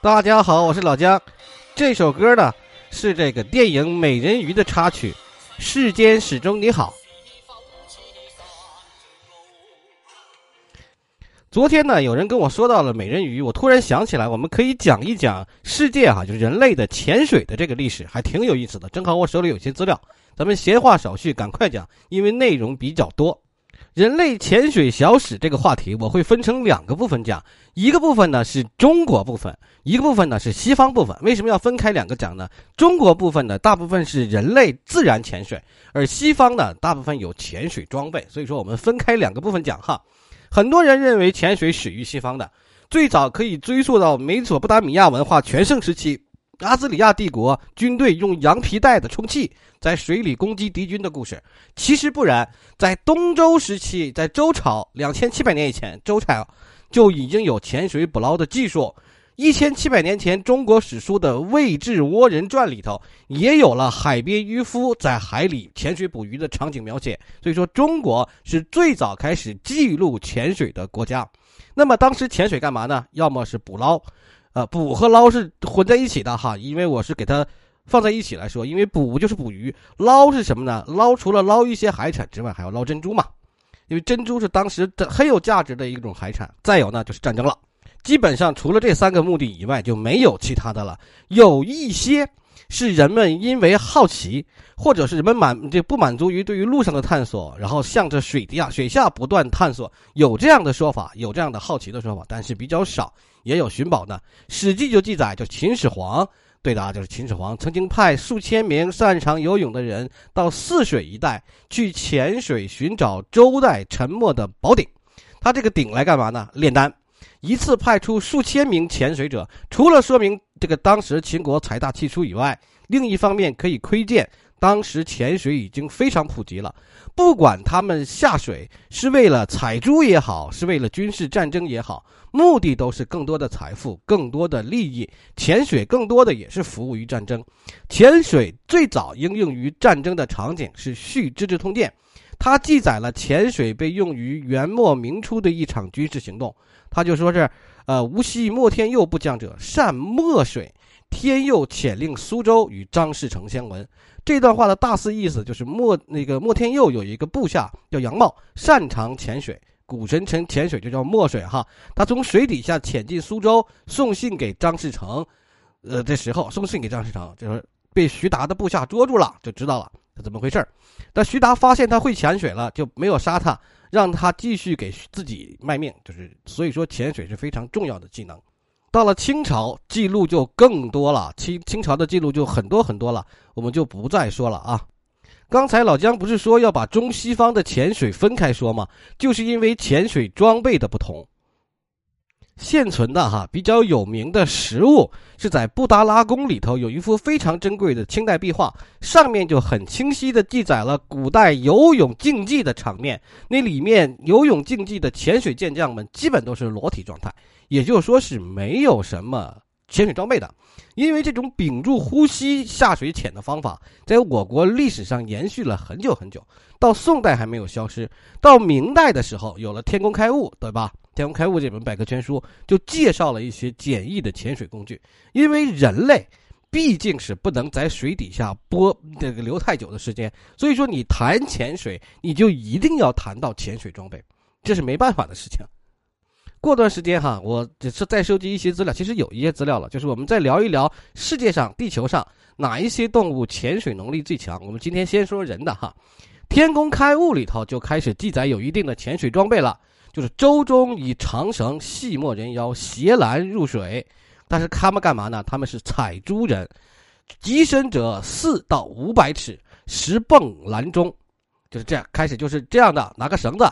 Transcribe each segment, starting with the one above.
大家好，我是老姜。这首歌呢是这个电影《美人鱼》的插曲，《世间始终你好》。昨天呢，有人跟我说到了美人鱼，我突然想起来，我们可以讲一讲世界哈，就是人类的潜水的这个历史，还挺有意思的。正好我手里有些资料，咱们闲话少叙，赶快讲，因为内容比较多。人类潜水小史这个话题，我会分成两个部分讲。一个部分呢是中国部分，一个部分呢是西方部分。为什么要分开两个讲呢？中国部分呢，大部分是人类自然潜水，而西方呢，大部分有潜水装备。所以说，我们分开两个部分讲哈。很多人认为潜水始于西方的，最早可以追溯到美索不达米亚文化全盛时期。阿兹里亚帝国军队用羊皮袋的充气在水里攻击敌军的故事，其实不然。在东周时期，在周朝两千七百年以前，周朝就已经有潜水捕捞的技术。一千七百年前，中国史书的《魏志倭人传》里头也有了海边渔夫在海里潜水捕鱼的场景描写。所以说，中国是最早开始记录潜水的国家。那么当时潜水干嘛呢？要么是捕捞。啊，捕和捞是混在一起的哈，因为我是给它放在一起来说，因为捕就是捕鱼，捞是什么呢？捞除了捞一些海产之外，还要捞珍珠嘛，因为珍珠是当时的很有价值的一种海产。再有呢，就是战争了，基本上除了这三个目的以外，就没有其他的了。有一些是人们因为好奇，或者是人们满这不满足于对于路上的探索，然后向着水底下、水下不断探索，有这样的说法，有这样的好奇的说法，但是比较少。也有寻宝呢，《史记》就记载，就秦始皇，对的啊，就是秦始皇曾经派数千名擅长游泳的人到泗水一带去潜水寻找周代沉没的宝鼎。他这个鼎来干嘛呢？炼丹。一次派出数千名潜水者，除了说明这个当时秦国财大气粗以外，另一方面可以窥见。当时潜水已经非常普及了，不管他们下水是为了采珠也好，是为了军事战争也好，目的都是更多的财富、更多的利益。潜水更多的也是服务于战争。潜水最早应用于战争的场景是《续资治通鉴》，它记载了潜水被用于元末明初的一场军事行动。他就说是：“呃，无锡莫天佑部将者善墨水，天佑遣令苏州与张士诚相闻。”这段话的大肆意思就是莫那个莫天佑有一个部下叫杨茂，擅长潜水，古神臣潜水就叫墨水哈。他从水底下潜进苏州，送信给张士诚，呃，这时候送信给张士诚，就是被徐达的部下捉住了，就知道了怎么回事但徐达发现他会潜水了，就没有杀他，让他继续给自己卖命。就是所以说，潜水是非常重要的技能。到了清朝，记录就更多了。清清朝的记录就很多很多了，我们就不再说了啊。刚才老姜不是说要把中西方的潜水分开说吗？就是因为潜水装备的不同。现存的哈比较有名的实物是在布达拉宫里头有一幅非常珍贵的清代壁画，上面就很清晰的记载了古代游泳竞技的场面。那里面游泳竞技的潜水健将们基本都是裸体状态。也就是说是没有什么潜水装备的，因为这种屏住呼吸下水潜的方法，在我国历史上延续了很久很久，到宋代还没有消失，到明代的时候有了《天工开物》，对吧？《天工开物》这本百科全书就介绍了一些简易的潜水工具，因为人类毕竟是不能在水底下播这个留太久的时间，所以说你谈潜水，你就一定要谈到潜水装备，这是没办法的事情。过段时间哈，我只是再收集一些资料，其实有一些资料了，就是我们再聊一聊世界上、地球上哪一些动物潜水能力最强。我们今天先说人的哈，《天工开物》里头就开始记载有一定的潜水装备了，就是周中以长绳系莫人腰，携篮入水。但是他们干嘛呢？他们是采珠人，极深者四到五百尺，石泵篮中，就是这样。开始就是这样的，拿个绳子。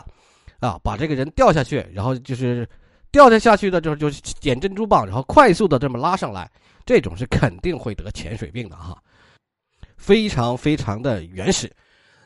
啊，把这个人掉下去，然后就是掉下下去的，就是就是捡珍珠蚌，然后快速的这么拉上来，这种是肯定会得潜水病的哈，非常非常的原始。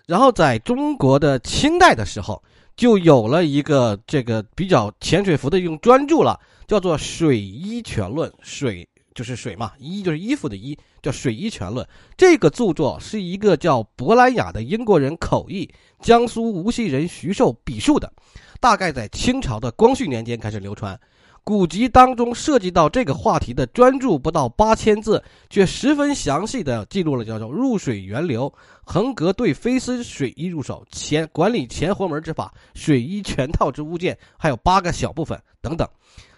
然后在中国的清代的时候，就有了一个这个比较潜水服的一种专著了，叫做《水衣全论》，水就是水嘛，衣就是衣服的衣。叫《水衣全论》，这个著作是一个叫伯兰雅的英国人口译，江苏无锡人徐寿笔述的，大概在清朝的光绪年间开始流传。古籍当中涉及到这个话题的专著不到八千字，却十分详细的记录了叫做入水源流、横格对飞丝水衣入手、前管理前活门之法、水衣全套之物件，还有八个小部分等等。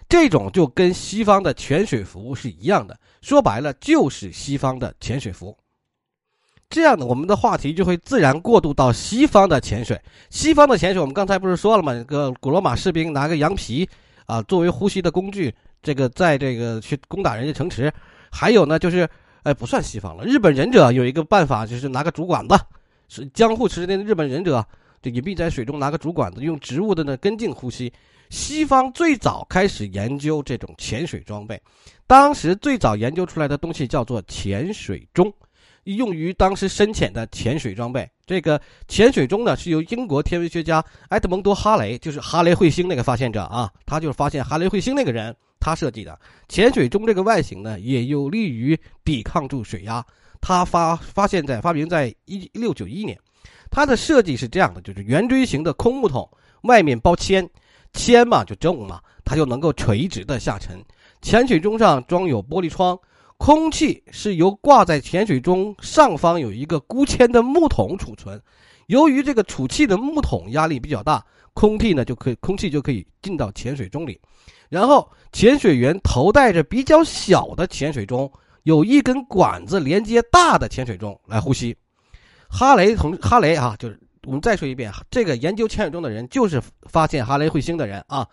这种就跟西方的潜水服是一样的，说白了就是西方的潜水服。这样的，我们的话题就会自然过渡到西方的潜水。西方的潜水，我们刚才不是说了吗？个古罗马士兵拿个羊皮。啊，作为呼吸的工具，这个在这个去攻打人家城池，还有呢，就是，哎，不算西方了。日本忍者有一个办法，就是拿个竹管子，是江户时代的日本忍者，就隐蔽在水中拿个竹管子，用植物的呢根茎呼吸。西方最早开始研究这种潜水装备，当时最早研究出来的东西叫做潜水钟。用于当时深潜的潜水装备。这个潜水钟呢，是由英国天文学家埃德蒙多·哈雷，就是哈雷彗星那个发现者啊，他就是发现哈雷彗星那个人，他设计的潜水钟。这个外形呢，也有利于抵抗住水压。他发发现在发明在一六九一年。它的设计是这样的，就是圆锥形的空木桶，外面包铅，铅嘛就重嘛，它就能够垂直的下沉。潜水钟上装有玻璃窗。空气是由挂在潜水钟上方有一个箍铅的木桶储存，由于这个储气的木桶压力比较大，空气呢就可以空气就可以进到潜水钟里，然后潜水员头戴着比较小的潜水钟，有一根管子连接大的潜水钟来呼吸。哈雷同哈雷啊，就是我们再说一遍，这个研究潜水钟的人就是发现哈雷彗星的人啊。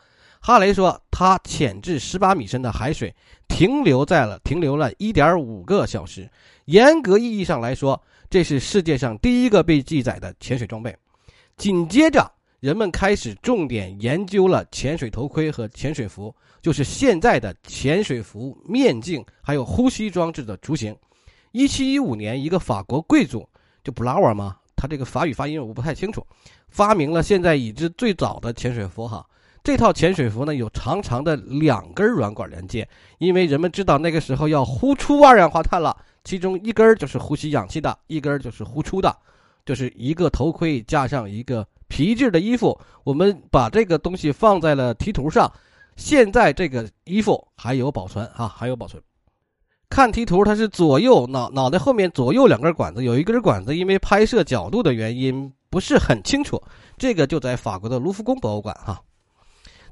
哈雷说，他潜至十八米深的海水，停留在了停留了一点五个小时。严格意义上来说，这是世界上第一个被记载的潜水装备。紧接着，人们开始重点研究了潜水头盔和潜水服，就是现在的潜水服、面镜还有呼吸装置的雏形。一七一五年，一个法国贵族就布拉沃吗？他这个法语发音我不太清楚，发明了现在已知最早的潜水服哈。这套潜水服呢，有长长的两根软管连接，因为人们知道那个时候要呼出二氧化碳了，其中一根就是呼吸氧气的，一根就是呼出的，就是一个头盔加上一个皮质的衣服。我们把这个东西放在了题图上，现在这个衣服还有保存啊，还有保存。看题图，它是左右脑脑袋后面左右两根管子，有一根管子因为拍摄角度的原因不是很清楚，这个就在法国的卢浮宫博物馆哈。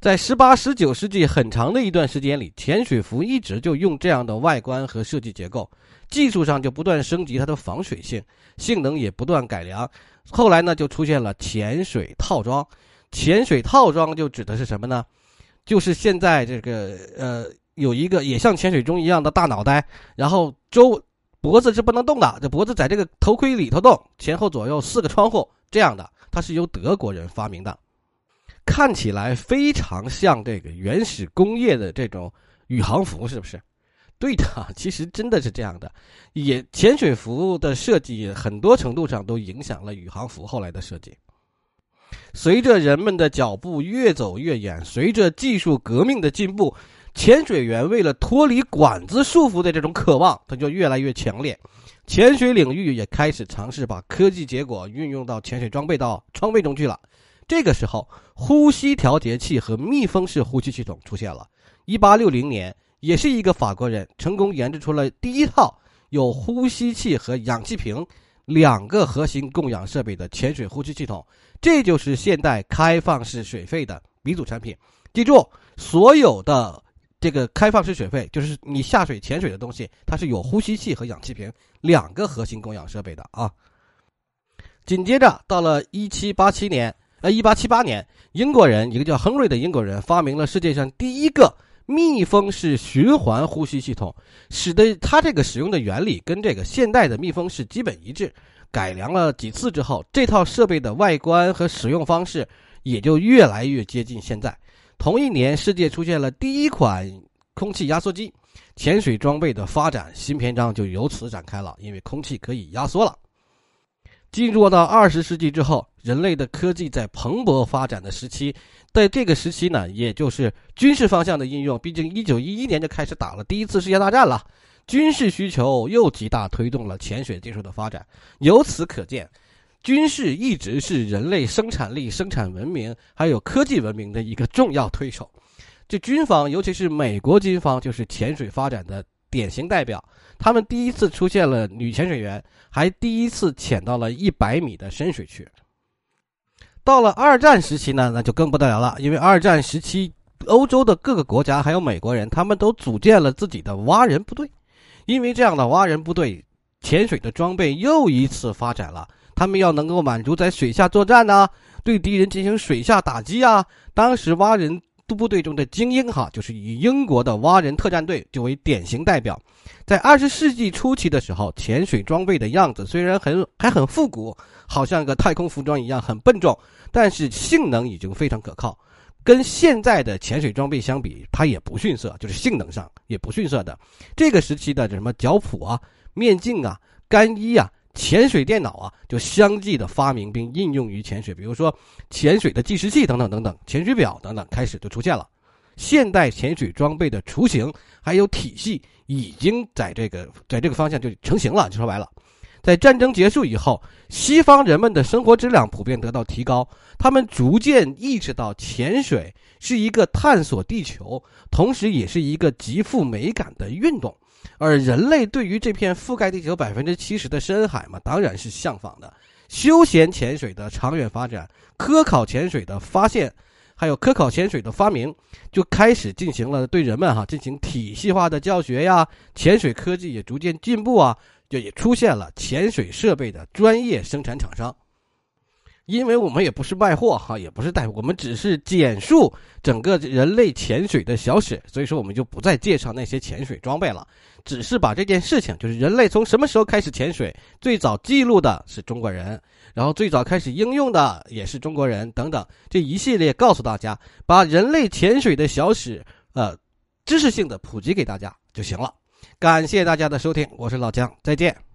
在十八、十九世纪很长的一段时间里，潜水服一直就用这样的外观和设计结构，技术上就不断升级它的防水性，性能也不断改良。后来呢，就出现了潜水套装。潜水套装就指的是什么呢？就是现在这个呃，有一个也像潜水钟一样的大脑袋，然后周脖子是不能动的，这脖子在这个头盔里头动，前后左右四个窗户这样的，它是由德国人发明的。看起来非常像这个原始工业的这种宇航服，是不是？对的，其实真的是这样的。也潜水服的设计很多程度上都影响了宇航服后来的设计。随着人们的脚步越走越远，随着技术革命的进步，潜水员为了脱离管子束缚的这种渴望，它就越来越强烈。潜水领域也开始尝试把科技结果运用到潜水装备到装备中去了。这个时候，呼吸调节器和密封式呼吸系统出现了。一八六零年，也是一个法国人成功研制出了第一套有呼吸器和氧气瓶两个核心供氧设备的潜水呼吸系统。这就是现代开放式水肺的鼻祖产品。记住，所有的这个开放式水肺，就是你下水潜水的东西，它是有呼吸器和氧气瓶两个核心供氧设备的啊。紧接着，到了一七八七年。呃，一八七八年，英国人一个叫亨瑞的英国人发明了世界上第一个密封式循环呼吸系统，使得它这个使用的原理跟这个现代的密封式基本一致。改良了几次之后，这套设备的外观和使用方式也就越来越接近现在。同一年，世界出现了第一款空气压缩机，潜水装备的发展新篇章就由此展开了，因为空气可以压缩了。进入到二十世纪之后，人类的科技在蓬勃发展的时期，在这个时期呢，也就是军事方向的应用。毕竟一九一一年就开始打了第一次世界大战了，军事需求又极大推动了潜水技术的发展。由此可见，军事一直是人类生产力、生产文明还有科技文明的一个重要推手。这军方，尤其是美国军方，就是潜水发展的典型代表。他们第一次出现了女潜水员，还第一次潜到了一百米的深水区。到了二战时期呢，那就更不得了了，因为二战时期，欧洲的各个国家还有美国人，他们都组建了自己的蛙人部队。因为这样的蛙人部队，潜水的装备又一次发展了。他们要能够满足在水下作战呢，对敌人进行水下打击啊。当时蛙人部队中的精英哈，就是以英国的蛙人特战队就为典型代表。在二十世纪初期的时候，潜水装备的样子虽然很还很复古，好像个太空服装一样很笨重，但是性能已经非常可靠。跟现在的潜水装备相比，它也不逊色，就是性能上也不逊色的。这个时期的什么脚蹼啊、面镜啊、干衣啊、潜水电脑啊，就相继的发明并应用于潜水。比如说潜水的计时器等等等等，潜水表等等开始就出现了。现代潜水装备的雏形还有体系已经在这个在这个方向就成型了。就说白了。在战争结束以后，西方人们的生活质量普遍得到提高，他们逐渐意识到潜水是一个探索地球，同时也是一个极富美感的运动。而人类对于这片覆盖地球百分之七十的深海嘛，当然是向往的。休闲潜水的长远发展，科考潜水的发现，还有科考潜水的发明，就开始进行了对人们哈进行体系化的教学呀。潜水科技也逐渐进步啊。就也出现了潜水设备的专业生产厂商，因为我们也不是卖货哈，也不是带，我们只是简述整个人类潜水的小史，所以说我们就不再介绍那些潜水装备了，只是把这件事情，就是人类从什么时候开始潜水，最早记录的是中国人，然后最早开始应用的也是中国人等等这一系列告诉大家，把人类潜水的小史呃知识性的普及给大家就行了。感谢大家的收听，我是老姜，再见。